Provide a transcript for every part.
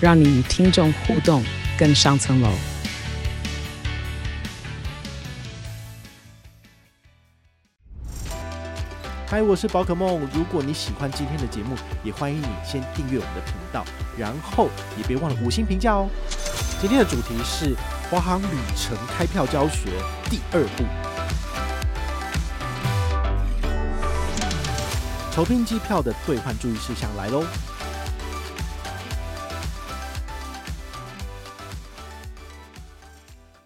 让你与听众互动更上层楼。嗨，我是宝可梦。如果你喜欢今天的节目，也欢迎你先订阅我们的频道，然后也别忘了五星评价哦。今天的主题是华航旅程开票教学第二步，筹拼机票的兑换注意事项来喽。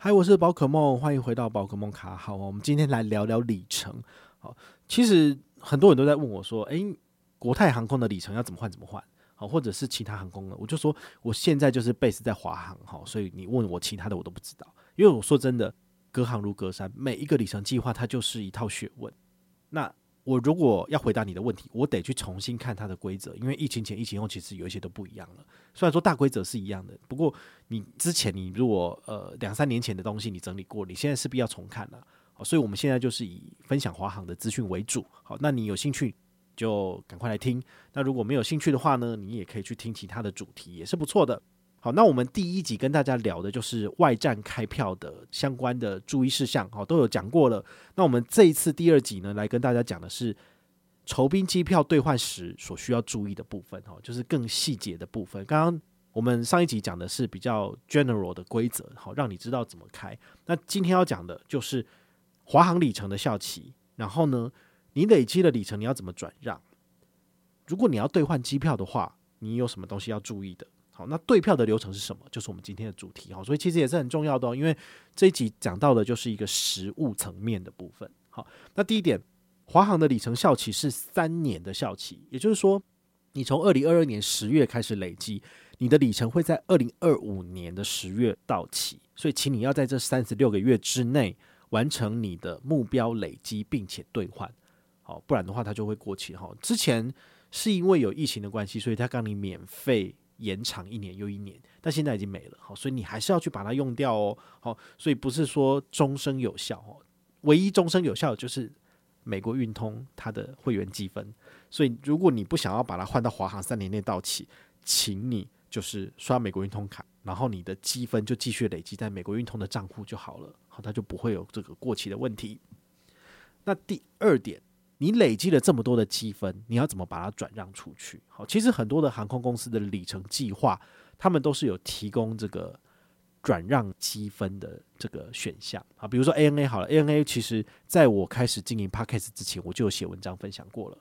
嗨，我是宝可梦，欢迎回到宝可梦卡好，我们今天来聊聊里程。好，其实。很多人都在问我说：“诶，国泰航空的里程要怎么换？怎么换？好，或者是其他航空的？”我就说：“我现在就是 base 在华航，哈，所以你问我其他的我都不知道。因为我说真的，隔行如隔山，每一个里程计划它就是一套学问。那我如果要回答你的问题，我得去重新看它的规则，因为疫情前、疫情后其实有一些都不一样了。虽然说大规则是一样的，不过你之前你如果呃两三年前的东西你整理过，你现在势必要重看了。”所以我们现在就是以分享华航的资讯为主。好，那你有兴趣就赶快来听。那如果没有兴趣的话呢，你也可以去听其他的主题，也是不错的。好，那我们第一集跟大家聊的就是外站开票的相关的注意事项，好，都有讲过了。那我们这一次第二集呢，来跟大家讲的是筹拼机票兑换时所需要注意的部分，哈，就是更细节的部分。刚刚我们上一集讲的是比较 general 的规则，好，让你知道怎么开。那今天要讲的就是。华航里程的效期，然后呢，你累积的里程你要怎么转让？如果你要兑换机票的话，你有什么东西要注意的？好，那兑票的流程是什么？就是我们今天的主题。好，所以其实也是很重要的哦，因为这一集讲到的就是一个实物层面的部分。好，那第一点，华航的里程效期是三年的效期，也就是说，你从二零二二年十月开始累积，你的里程会在二零二五年的十月到期，所以请你要在这三十六个月之内。完成你的目标累积，并且兑换，好，不然的话它就会过期哈。之前是因为有疫情的关系，所以他让你免费延长一年又一年，但现在已经没了，好，所以你还是要去把它用掉哦。好，所以不是说终身有效哦，唯一终身有效的就是美国运通它的会员积分。所以如果你不想要把它换到华航三年内到期，请你就是刷美国运通卡。然后你的积分就继续累积在美国运通的账户就好了，好，它就不会有这个过期的问题。那第二点，你累积了这么多的积分，你要怎么把它转让出去？好，其实很多的航空公司的里程计划，他们都是有提供这个转让积分的这个选项啊。比如说 ANA 好了，ANA 其实在我开始经营 Podcast 之前，我就有写文章分享过了。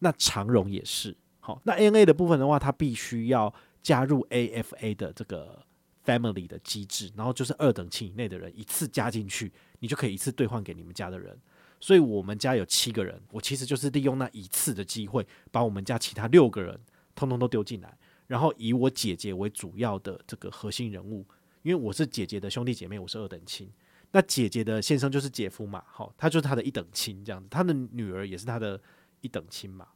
那长荣也是，好，那 ANA 的部分的话，它必须要。加入 AFA 的这个 family 的机制，然后就是二等亲以内的人一次加进去，你就可以一次兑换给你们家的人。所以我们家有七个人，我其实就是利用那一次的机会，把我们家其他六个人通通都丢进来，然后以我姐姐为主要的这个核心人物，因为我是姐姐的兄弟姐妹，我是二等亲，那姐姐的先生就是姐夫嘛，好，他就是他的一等亲这样子，他的女儿也是他的一等亲嘛，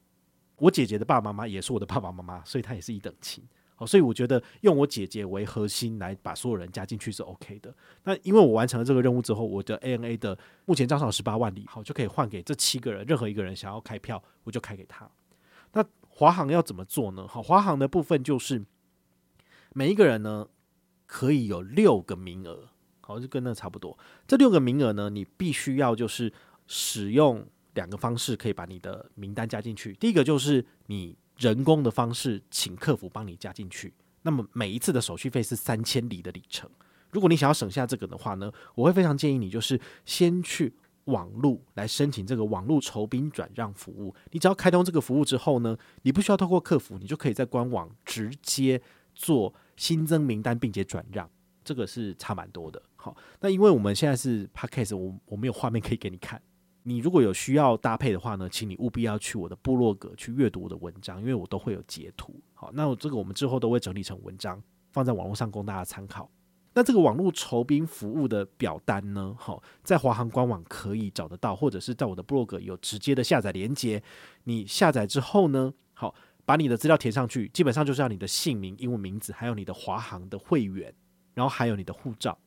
我姐姐的爸爸妈妈也是我的爸爸妈妈，所以他也是一等亲。所以我觉得用我姐姐为核心来把所有人加进去是 OK 的。那因为我完成了这个任务之后，我的 ANA 的目前账上有十八万里，好，就可以换给这七个人，任何一个人想要开票，我就开给他。那华航要怎么做呢？好，华航的部分就是每一个人呢可以有六个名额，好，就跟那差不多。这六个名额呢，你必须要就是使用两个方式可以把你的名单加进去。第一个就是你。人工的方式，请客服帮你加进去。那么每一次的手续费是三千里的里程。如果你想要省下这个的话呢，我会非常建议你就是先去网路来申请这个网路筹拼转让服务。你只要开通这个服务之后呢，你不需要透过客服，你就可以在官网直接做新增名单并且转让。这个是差蛮多的。好，那因为我们现在是 Podcast，我我没有画面可以给你看。你如果有需要搭配的话呢，请你务必要去我的部落格去阅读我的文章，因为我都会有截图。好，那这个我们之后都会整理成文章，放在网络上供大家参考。那这个网络筹兵服务的表单呢，好，在华航官网可以找得到，或者是在我的部落格有直接的下载连接。你下载之后呢，好，把你的资料填上去，基本上就是要你的姓名、英文名字，还有你的华航的会员，然后还有你的护照，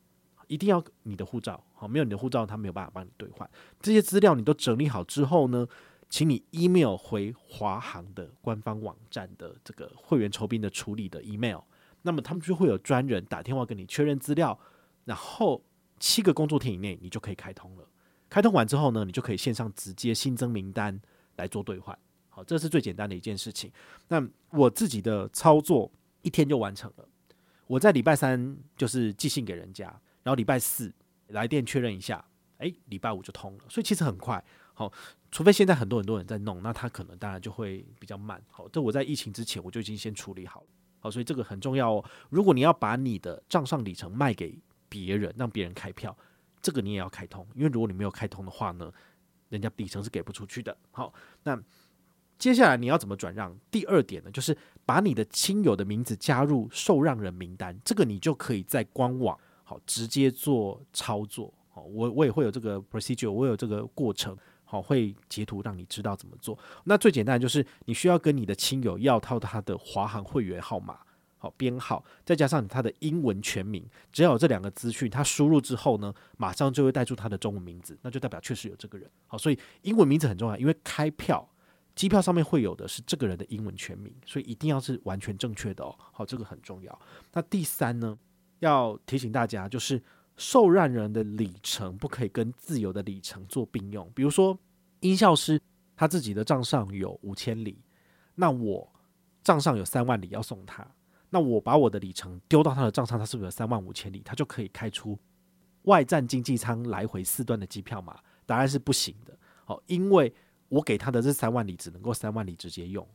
一定要你的护照，好，没有你的护照，他没有办法帮你兑换。这些资料你都整理好之后呢，请你 email 回华航的官方网站的这个会员筹兵的处理的 email。那么他们就会有专人打电话跟你确认资料，然后七个工作天以内你就可以开通了。开通完之后呢，你就可以线上直接新增名单来做兑换。好，这是最简单的一件事情。那我自己的操作一天就完成了。我在礼拜三就是寄信给人家，然后礼拜四来电确认一下，诶，礼拜五就通了。所以其实很快。好，除非现在很多很多人在弄，那他可能当然就会比较慢。好，这我在疫情之前我就已经先处理好了。好，所以这个很重要哦。如果你要把你的账上里程卖给别人，让别人开票，这个你也要开通，因为如果你没有开通的话呢，人家里程是给不出去的。好，那接下来你要怎么转让？第二点呢，就是把你的亲友的名字加入受让人名单，这个你就可以在官网直接做操作。好，我我也会有这个 procedure，我有这个过程。好，会截图让你知道怎么做。那最简单就是你需要跟你的亲友要套他的华航会员号码，好编号，再加上他的英文全名。只要有这两个资讯，他输入之后呢，马上就会带出他的中文名字，那就代表确实有这个人。好，所以英文名字很重要，因为开票机票上面会有的是这个人的英文全名，所以一定要是完全正确的哦。好，这个很重要。那第三呢，要提醒大家就是。受让人的里程不可以跟自由的里程做并用。比如说，音效师他自己的账上有五千里，那我账上有三万里要送他，那我把我的里程丢到他的账上，他是不是有三万五千里？他就可以开出外站经济舱来回四段的机票嘛？答案是不行的。好，因为我给他的这三万里只能够三万里直接用，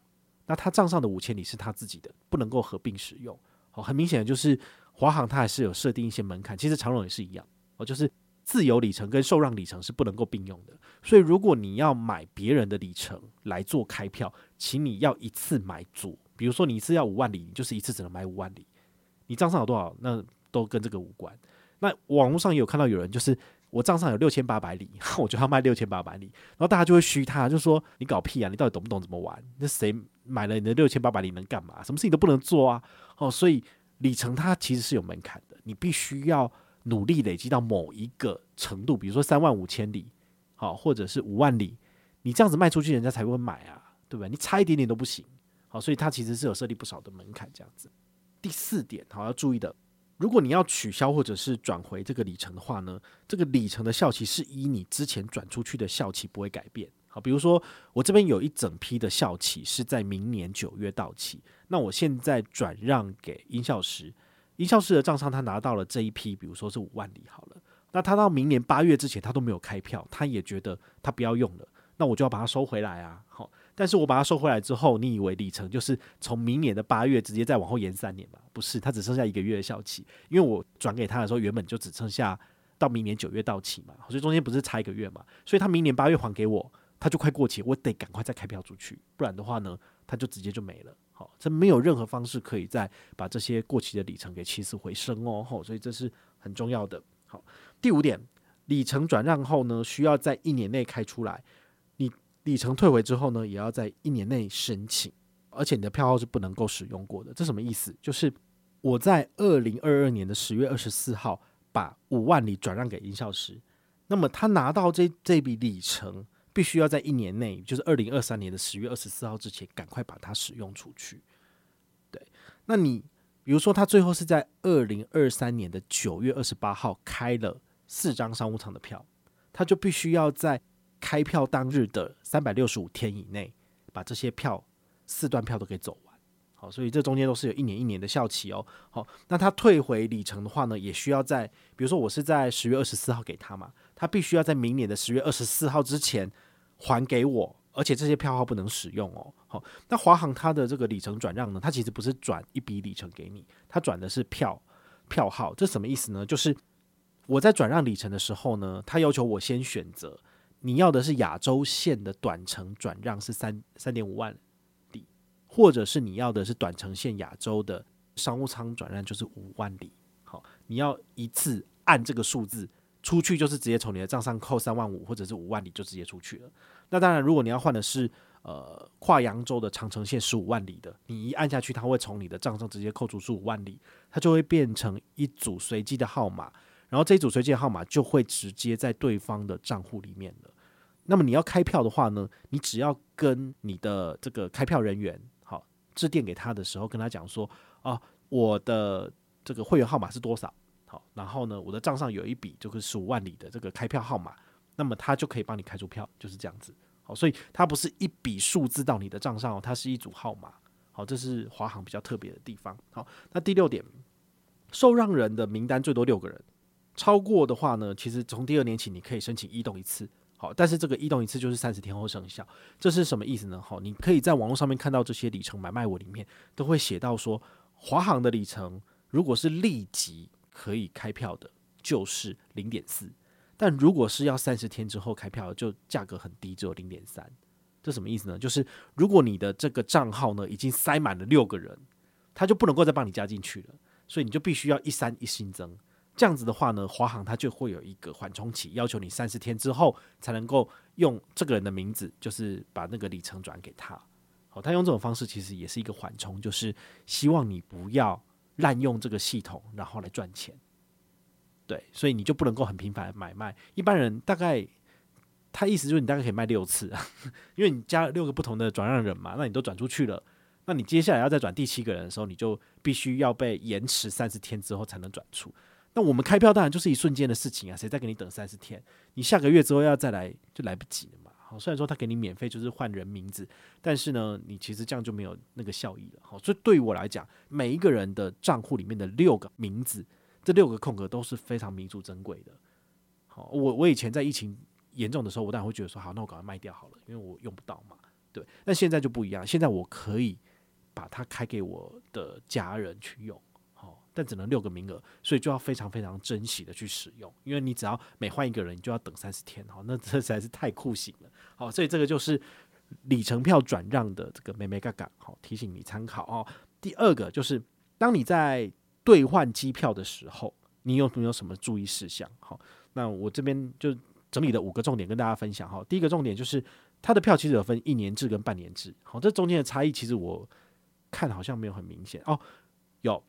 那他账上的五千里是他自己的，不能够合并使用。好，很明显的就是。华航它还是有设定一些门槛，其实长荣也是一样哦，就是自由里程跟受让里程是不能够并用的。所以如果你要买别人的里程来做开票，请你要一次买足。比如说你一次要五万里，你就是一次只能买五万里。你账上有多少，那都跟这个无关。那网络上也有看到有人就是我账上有六千八百里，我就要卖六千八百里，然后大家就会嘘他，就说你搞屁啊，你到底懂不懂怎么玩？那谁买了你的六千八百里能干嘛？什么事情都不能做啊！哦，所以。里程它其实是有门槛的，你必须要努力累积到某一个程度，比如说三万五千里，好，或者是五万里，你这样子卖出去，人家才会买啊，对不对？你差一点点都不行，好，所以它其实是有设立不少的门槛这样子。第四点，好，要注意的，如果你要取消或者是转回这个里程的话呢，这个里程的效期是依你之前转出去的效期不会改变。好，比如说我这边有一整批的校企是在明年九月到期，那我现在转让给音效师，音效师的账上他拿到了这一批，比如说是五万里好了，那他到明年八月之前他都没有开票，他也觉得他不要用了，那我就要把它收回来啊。好，但是我把它收回来之后，你以为里程就是从明年的八月直接再往后延三年吗？不是，他只剩下一个月的校期，因为我转给他的时候原本就只剩下到明年九月到期嘛，所以中间不是差一个月嘛，所以他明年八月还给我。他就快过期，我得赶快再开票出去，不然的话呢，他就直接就没了。好，这没有任何方式可以再把这些过期的里程给起死回生哦。吼，所以这是很重要的。好，第五点，里程转让后呢，需要在一年内开出来。你里程退回之后呢，也要在一年内申请，而且你的票号是不能够使用过的。这什么意思？就是我在二零二二年的十月二十四号把五万里转让给营销师，那么他拿到这这笔里程。必须要在一年内，就是二零二三年的十月二十四号之前，赶快把它使用出去。对，那你比如说，他最后是在二零二三年的九月二十八号开了四张商务舱的票，他就必须要在开票当日的三百六十五天以内，把这些票四段票都给走完。好，所以这中间都是有一年一年的效期哦。好，那他退回里程的话呢，也需要在，比如说我是在十月二十四号给他嘛，他必须要在明年的十月二十四号之前。还给我，而且这些票号不能使用哦。好，那华航它的这个里程转让呢，它其实不是转一笔里程给你，它转的是票票号。这什么意思呢？就是我在转让里程的时候呢，他要求我先选择你要的是亚洲线的短程转让是三三点五万里，或者是你要的是短程线亚洲的商务舱转让就是五万里。好，你要一次按这个数字出去，就是直接从你的账上扣三万五，或者是五万里就直接出去了。那当然，如果你要换的是呃跨扬州的长城线十五万里的，你一按下去，它会从你的账上直接扣除十五万里，它就会变成一组随机的号码，然后这一组随机的号码就会直接在对方的账户里面了。那么你要开票的话呢，你只要跟你的这个开票人员好致电给他的时候，跟他讲说啊，我的。这个会员号码是多少？好，然后呢，我的账上有一笔就是十五万里的这个开票号码，那么他就可以帮你开出票，就是这样子。好，所以它不是一笔数字到你的账上哦，它是一组号码。好，这是华航比较特别的地方。好，那第六点，受让人的名单最多六个人，超过的话呢，其实从第二年起你可以申请异动一次。好，但是这个异动一次就是三十天后生效，这是什么意思呢？好，你可以在网络上面看到这些里程买卖文里面都会写到说，华航的里程。如果是立即可以开票的，就是零点四；但如果是要三十天之后开票，就价格很低，只有零点三。这什么意思呢？就是如果你的这个账号呢已经塞满了六个人，他就不能够再帮你加进去了，所以你就必须要一三一新增。这样子的话呢，华航它就会有一个缓冲期，要求你三十天之后才能够用这个人的名字，就是把那个里程转给他。好，他用这种方式其实也是一个缓冲，就是希望你不要。滥用这个系统，然后来赚钱，对，所以你就不能够很频繁的买卖。一般人大概，他意思就是你大概可以卖六次，因为你加了六个不同的转让人嘛，那你都转出去了，那你接下来要再转第七个人的时候，你就必须要被延迟三十天之后才能转出。那我们开票当然就是一瞬间的事情啊，谁再给你等三十天？你下个月之后要再来就来不及了嘛。好，虽然说他给你免费，就是换人名字，但是呢，你其实这样就没有那个效益了。好，所以对于我来讲，每一个人的账户里面的六个名字，这六个空格都是非常弥足珍贵的。好，我我以前在疫情严重的时候，我当然会觉得说，好，那我赶快卖掉好了，因为我用不到嘛。对，但现在就不一样，现在我可以把它开给我的家人去用。但只能六个名额，所以就要非常非常珍惜的去使用，因为你只要每换一个人，你就要等三十天，哈，那这实在是太酷刑了，好，所以这个就是里程票转让的这个美美嘎嘎，好，提醒你参考哦。第二个就是当你在兑换机票的时候，你有没有什么注意事项？好，那我这边就整理了五个重点跟大家分享哈。第一个重点就是它的票其实有分一年制跟半年制，好，这中间的差异其实我看好像没有很明显哦，有。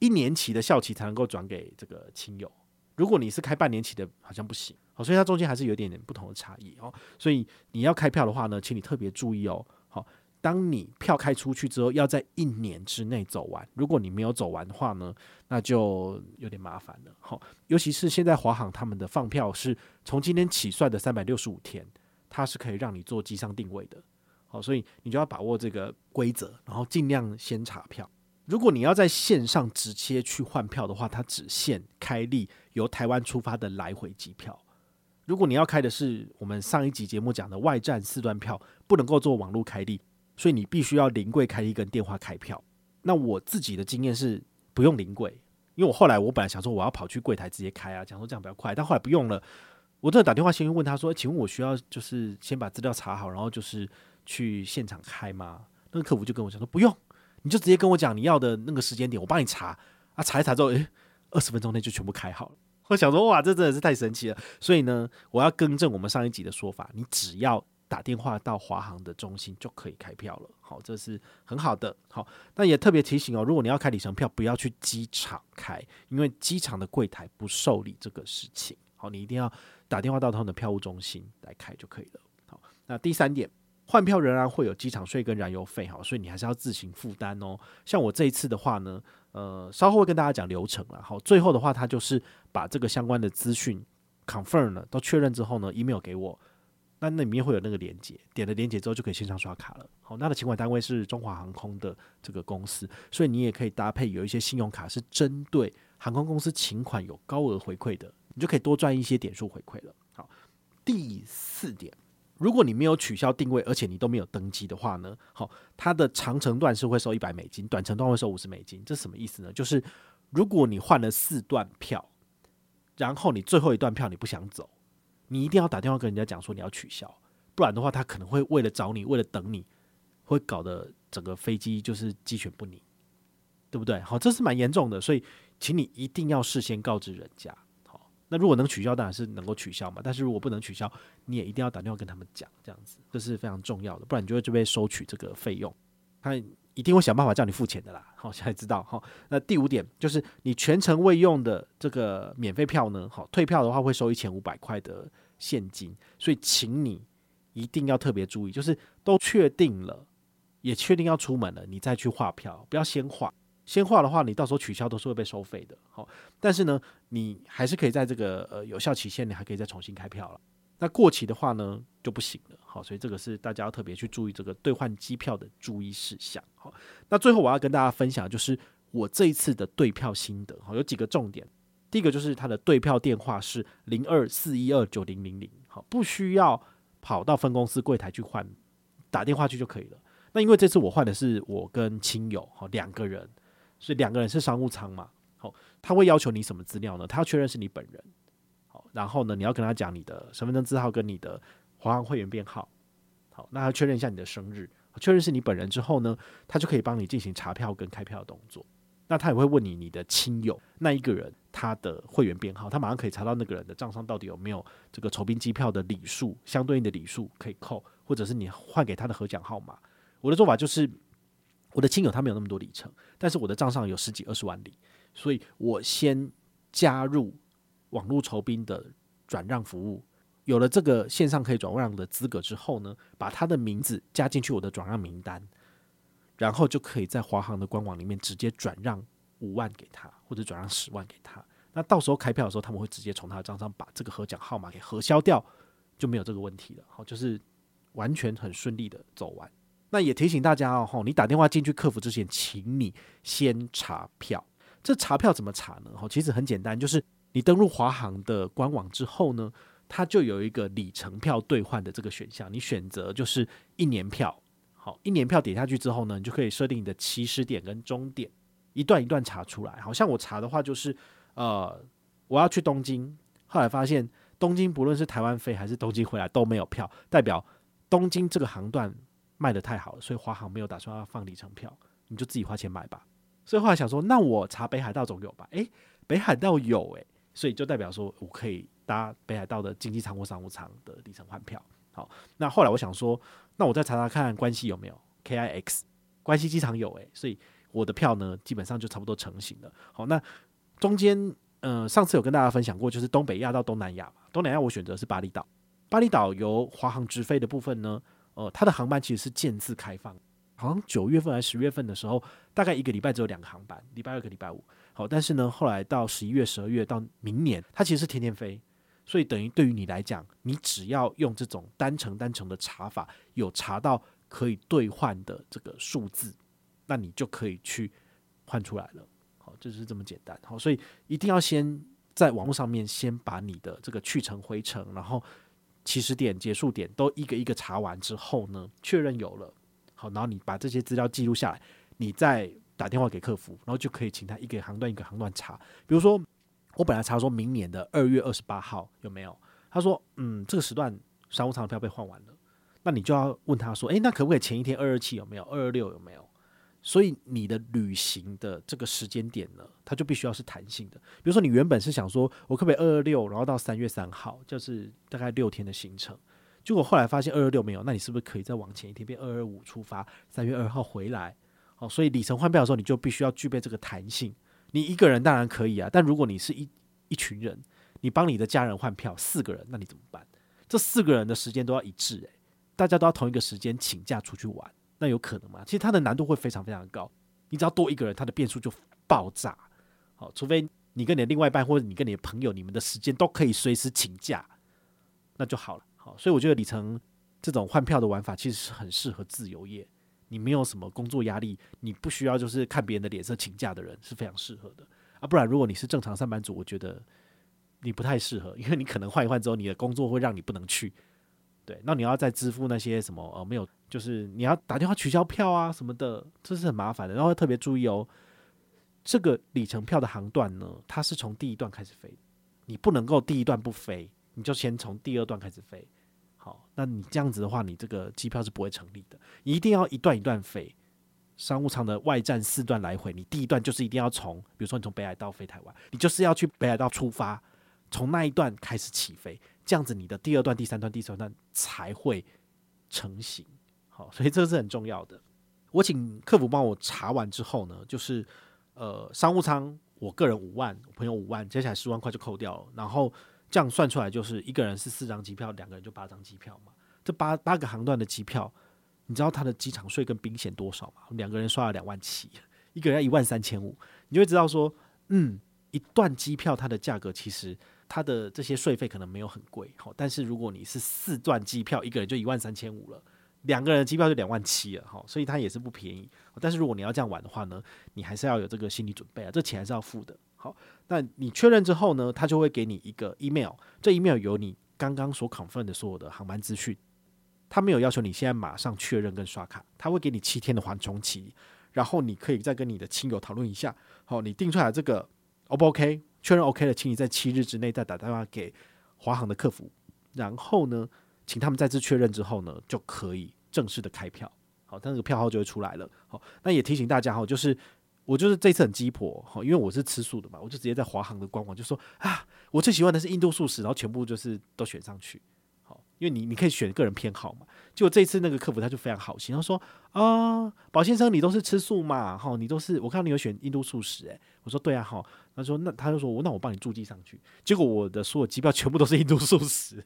一年期的效期才能够转给这个亲友，如果你是开半年期的，好像不行，好，所以它中间还是有一点点不同的差异哦。所以你要开票的话呢，请你特别注意哦。好，当你票开出去之后，要在一年之内走完。如果你没有走完的话呢，那就有点麻烦了。好，尤其是现在华航他们的放票是从今天起算的三百六十五天，它是可以让你做机上定位的。好，所以你就要把握这个规则，然后尽量先查票。如果你要在线上直接去换票的话，它只限开立由台湾出发的来回机票。如果你要开的是我们上一集节目讲的外站四段票，不能够做网络开立，所以你必须要临柜开立跟电话开票。那我自己的经验是不用临柜，因为我后来我本来想说我要跑去柜台直接开啊，讲说这样比较快，但后来不用了。我真的打电话先问他说：“请问我需要就是先把资料查好，然后就是去现场开吗？”那个客服就跟我讲说：“不用。”你就直接跟我讲你要的那个时间点，我帮你查啊，查一查之后，诶，二十分钟内就全部开好了。我想说，哇，这真的是太神奇了。所以呢，我要更正我们上一集的说法，你只要打电话到华航的中心就可以开票了。好，这是很好的。好，那也特别提醒哦，如果你要开里程票，不要去机场开，因为机场的柜台不受理这个事情。好，你一定要打电话到他们的票务中心来开就可以了。好，那第三点。换票仍然会有机场税跟燃油费哈，所以你还是要自行负担哦。像我这一次的话呢，呃，稍后会跟大家讲流程了。好，最后的话，他就是把这个相关的资讯 confirm 了，都确认之后呢，email 给我，那那里面会有那个连接，点了连接之后就可以线上刷卡了。好，那的请款单位是中华航空的这个公司，所以你也可以搭配有一些信用卡是针对航空公司请款有高额回馈的，你就可以多赚一些点数回馈了。好，第四点。如果你没有取消定位，而且你都没有登机的话呢，好，它的长程段是会收一百美金，短程段会收五十美金。这什么意思呢？就是如果你换了四段票，然后你最后一段票你不想走，你一定要打电话跟人家讲说你要取消，不然的话他可能会为了找你，为了等你，会搞得整个飞机就是鸡犬不宁。对不对？好，这是蛮严重的，所以请你一定要事先告知人家。那如果能取消，当然是能够取消嘛。但是如果不能取消，你也一定要打电话跟他们讲，这样子这是非常重要的，不然你就会就被收取这个费用。他一定会想办法叫你付钱的啦。好，现在知道。好，那第五点就是你全程未用的这个免费票呢，好，退票的话会收一千五百块的现金，所以请你一定要特别注意，就是都确定了，也确定要出门了，你再去划票，不要先划。先画的话，你到时候取消都是会被收费的。好，但是呢，你还是可以在这个呃有效期限，你还可以再重新开票了。那过期的话呢，就不行了。好，所以这个是大家要特别去注意这个兑换机票的注意事项。好，那最后我要跟大家分享，就是我这一次的兑票心得。好，有几个重点。第一个就是它的兑票电话是零二四一二九零零零。好，不需要跑到分公司柜台去换，打电话去就可以了。那因为这次我换的是我跟亲友，好，两个人。所以两个人是商务舱嘛，好，他会要求你什么资料呢？他要确认是你本人，好，然后呢，你要跟他讲你的身份证字号跟你的华航会员编号，好，那他确认一下你的生日，确认是你本人之后呢，他就可以帮你进行查票跟开票的动作。那他也会问你你的亲友那一个人他的会员编号，他马上可以查到那个人的账上到底有没有这个酬宾机票的礼数相对应的礼数可以扣，或者是你换给他的核奖号码。我的做法就是。我的亲友他没有那么多里程，但是我的账上有十几二十万里，所以我先加入网络酬宾的转让服务，有了这个线上可以转让的资格之后呢，把他的名字加进去我的转让名单，然后就可以在华航的官网里面直接转让五万给他，或者转让十万给他。那到时候开票的时候，他们会直接从他的账上把这个核奖号码给核销掉，就没有这个问题了。好，就是完全很顺利的走完。那也提醒大家哦，你打电话进去客服之前，请你先查票。这查票怎么查呢？其实很简单，就是你登入华航的官网之后呢，它就有一个里程票兑换的这个选项，你选择就是一年票。好，一年票点下去之后呢，你就可以设定你的起始点跟终点，一段一段查出来。好像我查的话就是，呃，我要去东京，后来发现东京不论是台湾飞还是东京回来都没有票，代表东京这个航段。卖得太好了，所以华航没有打算要放里程票，你就自己花钱买吧。所以后来想说，那我查北海道总有吧？诶、北海道有诶、所以就代表说我可以搭北海道的经济舱或商务舱的里程换票。好，那后来我想说，那我再查查看关西有没有 KIX，关西机场有诶、所以我的票呢基本上就差不多成型了。好，那中间嗯、呃，上次有跟大家分享过，就是东北亚到东南亚嘛，东南亚我选择是巴厘岛，巴厘岛由华航直飞的部分呢。呃，它的航班其实是渐次开放，好像九月份还是十月份的时候，大概一个礼拜只有两个航班，礼拜二跟礼拜五。好，但是呢，后来到十一月、十二月到明年，它其实是天天飞，所以等于对于你来讲，你只要用这种单程单程的查法，有查到可以兑换的这个数字，那你就可以去换出来了。好，就是这么简单。好，所以一定要先在网络上面先把你的这个去程回程，然后。起始点、结束点都一个一个查完之后呢，确认有了，好，然后你把这些资料记录下来，你再打电话给客服，然后就可以请他一个航段一个航段查。比如说，我本来查说明年的二月二十八号有没有，他说，嗯，这个时段商务舱的票被换完了，那你就要问他说，诶，那可不可以前一天二二七有没有，二二六有没有？所以你的旅行的这个时间点呢，它就必须要是弹性的。比如说，你原本是想说，我可不可以二二六，然后到三月三号，就是大概六天的行程。结果后来发现二二六没有，那你是不是可以再往前一天，变二二五出发，三月二号回来？哦，所以里程换票的时候，你就必须要具备这个弹性。你一个人当然可以啊，但如果你是一一群人，你帮你的家人换票，四个人，那你怎么办？这四个人的时间都要一致，诶，大家都要同一个时间请假出去玩。那有可能吗？其实它的难度会非常非常高。你只要多一个人，它的变数就爆炸。好，除非你跟你的另外一半，或者你跟你的朋友，你们的时间都可以随时请假，那就好了。好，所以我觉得里程这种换票的玩法其实是很适合自由业。你没有什么工作压力，你不需要就是看别人的脸色请假的人是非常适合的啊。不然，如果你是正常上班族，我觉得你不太适合，因为你可能换一换之后，你的工作会让你不能去。对，那你要再支付那些什么呃没有，就是你要打电话取消票啊什么的，这是很麻烦的。然后特别注意哦，这个里程票的航段呢，它是从第一段开始飞，你不能够第一段不飞，你就先从第二段开始飞。好，那你这样子的话，你这个机票是不会成立的，一定要一段一段飞。商务舱的外站四段来回，你第一段就是一定要从，比如说你从北海道飞台湾，你就是要去北海道出发，从那一段开始起飞，这样子你的第二段、第三段、第四段才会成型。所以这是很重要的。我请客服帮我查完之后呢，就是呃商务舱，我个人五万，我朋友五万，接下来十万块就扣掉了，然后这样算出来就是一个人是四张机票，两个人就八张机票嘛。这八八个航段的机票，你知道他的机场税跟宾险多少吗？两个人刷了两万七，一个人要一万三千五，你就会知道说，嗯，一段机票它的价格其实它的这些税费可能没有很贵，好，但是如果你是四段机票，一个人就一万三千五了。两个人的机票就两万七了哈，所以它也是不便宜。但是如果你要这样玩的话呢，你还是要有这个心理准备啊，这钱还是要付的。好，那你确认之后呢，他就会给你一个 email，这 email 有你刚刚所 confirm 的所有的航班资讯。他没有要求你现在马上确认跟刷卡，他会给你七天的缓冲期，然后你可以再跟你的亲友讨论一下。好，你定出来这个 O 不 OK？确认 OK 了，请你在七日之内再打电话给华航的客服，然后呢，请他们再次确认之后呢，就可以正式的开票。好，他那个票号就会出来了。好，那也提醒大家哈，就是我就是这次很鸡婆哈，因为我是吃素的嘛，我就直接在华航的官网就说啊，我最喜欢的是印度素食，然后全部就是都选上去。好，因为你你可以选个人偏好嘛。结果这次那个客服他就非常好心，他说啊，宝先生你都是吃素嘛，哈，你都是我看到你有选印度素食，诶，我说对啊，好，他说那他就说我那我帮你注记上去。结果我的所有机票全部都是印度素食，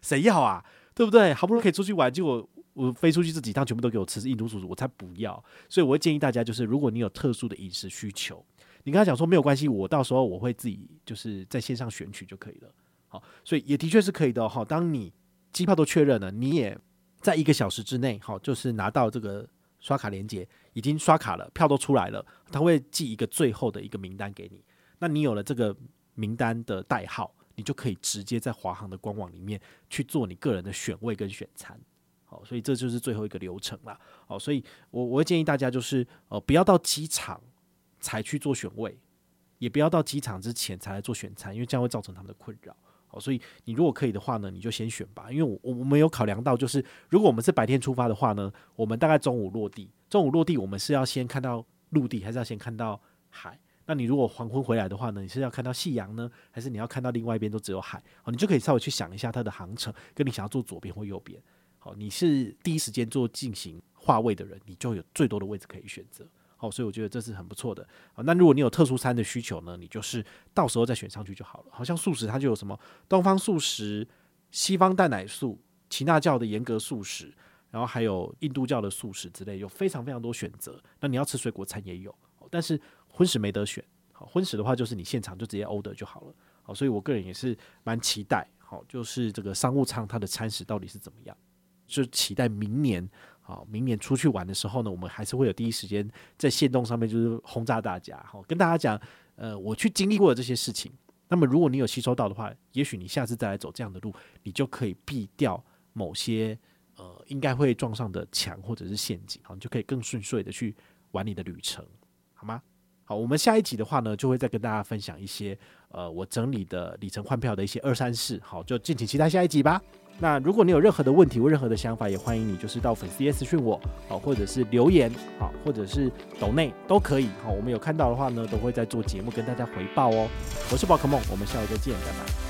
谁要啊？对不对？好不容易可以出去玩，结果我飞出去这几趟全部都给我吃印度叔叔，我才不要。所以我会建议大家，就是如果你有特殊的饮食需求，你跟他讲说没有关系，我到时候我会自己就是在线上选取就可以了。好，所以也的确是可以的。哈，当你机票都确认了，你也在一个小时之内，好，就是拿到这个刷卡连接，已经刷卡了，票都出来了，他会寄一个最后的一个名单给你。那你有了这个名单的代号。你就可以直接在华航的官网里面去做你个人的选位跟选餐，好，所以这就是最后一个流程了，好，所以我我会建议大家就是呃不要到机场才去做选位，也不要到机场之前才来做选餐，因为这样会造成他们的困扰，好，所以你如果可以的话呢，你就先选吧，因为我我们有考量到就是如果我们是白天出发的话呢，我们大概中午落地，中午落地我们是要先看到陆地，还是要先看到海？那你如果黄昏回来的话呢？你是要看到夕阳呢，还是你要看到另外一边都只有海？好，你就可以稍微去想一下它的航程，跟你想要坐左边或右边。好，你是第一时间做进行划位的人，你就有最多的位置可以选择。好，所以我觉得这是很不错的。好，那如果你有特殊餐的需求呢，你就是到时候再选上去就好了。好像素食它就有什么东方素食、西方蛋奶素、耆那教的严格素食，然后还有印度教的素食之类，有非常非常多选择。那你要吃水果餐也有，但是。荤食没得选，好，荤食的话就是你现场就直接 order 就好了，好，所以我个人也是蛮期待，好，就是这个商务舱它的餐食到底是怎么样，就期待明年，好，明年出去玩的时候呢，我们还是会有第一时间在线动上面就是轰炸大家，好，跟大家讲，呃，我去经历过的这些事情，那么如果你有吸收到的话，也许你下次再来走这样的路，你就可以避掉某些呃应该会撞上的墙或者是陷阱，好，你就可以更顺遂的去玩你的旅程，好吗？好，我们下一集的话呢，就会再跟大家分享一些呃，我整理的里程换票的一些二三事。好，就敬请期待下一集吧。那如果你有任何的问题或任何的想法，也欢迎你就是到粉丝页私讯我，好，或者是留言，好，或者是抖内都可以。好，我们有看到的话呢，都会在做节目跟大家回报哦。我是宝可梦，我们下回再见，拜拜。